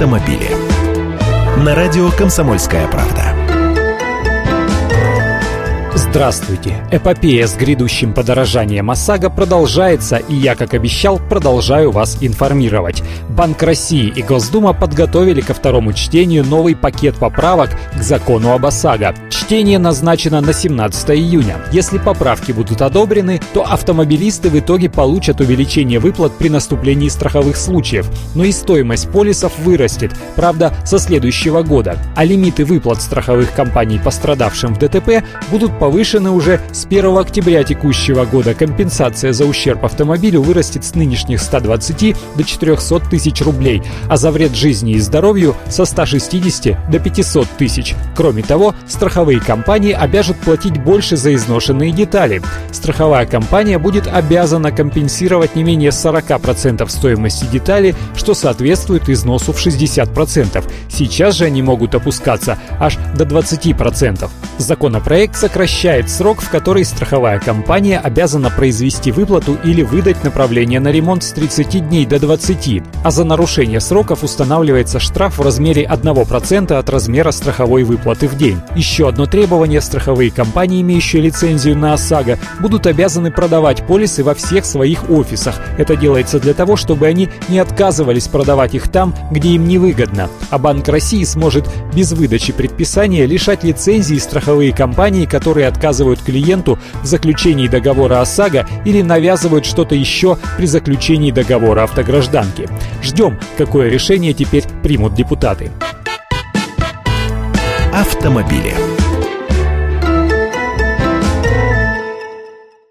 автомобили. На радио «Комсомольская правда». Здравствуйте! Эпопея с грядущим подорожанием ОСАГО продолжается, и я, как обещал, продолжаю вас информировать. Банк России и Госдума подготовили ко второму чтению новый пакет поправок к закону об ОСАГО. Чтение назначено на 17 июня. Если поправки будут одобрены, то автомобилисты в итоге получат увеличение выплат при наступлении страховых случаев, но и стоимость полисов вырастет, правда, со следующего года, а лимиты выплат страховых компаний пострадавшим в ДТП будут повышены уже с 1 октября текущего года. Компенсация за ущерб автомобилю вырастет с нынешних 120 до 400 тысяч рублей, а за вред жизни и здоровью со 160 до 500 тысяч. Кроме того, страховые компании обяжут платить больше за изношенные детали. Страховая компания будет обязана компенсировать не менее 40% стоимости детали, что соответствует износу в 60%. Сейчас же они могут опускаться аж до 20%. Законопроект сокращает срок, в который страховая компания обязана произвести выплату или выдать направление на ремонт с 30 дней до 20, а за нарушение сроков устанавливается штраф в размере 1% от размера страховой выплаты в день. Еще одно требование – страховые компании, имеющие лицензию на ОСАГО, будут обязаны продавать полисы во всех своих офисах. Это делается для того, чтобы они не отказывались продавать их там, где им невыгодно. А Банк России сможет без выдачи предписания лишать лицензии страховые компании, которые отказывают клиенту в заключении договора ОСАГО или навязывают что-то еще при заключении договора автогражданки. Ждем, какое решение теперь примут депутаты. Автомобили.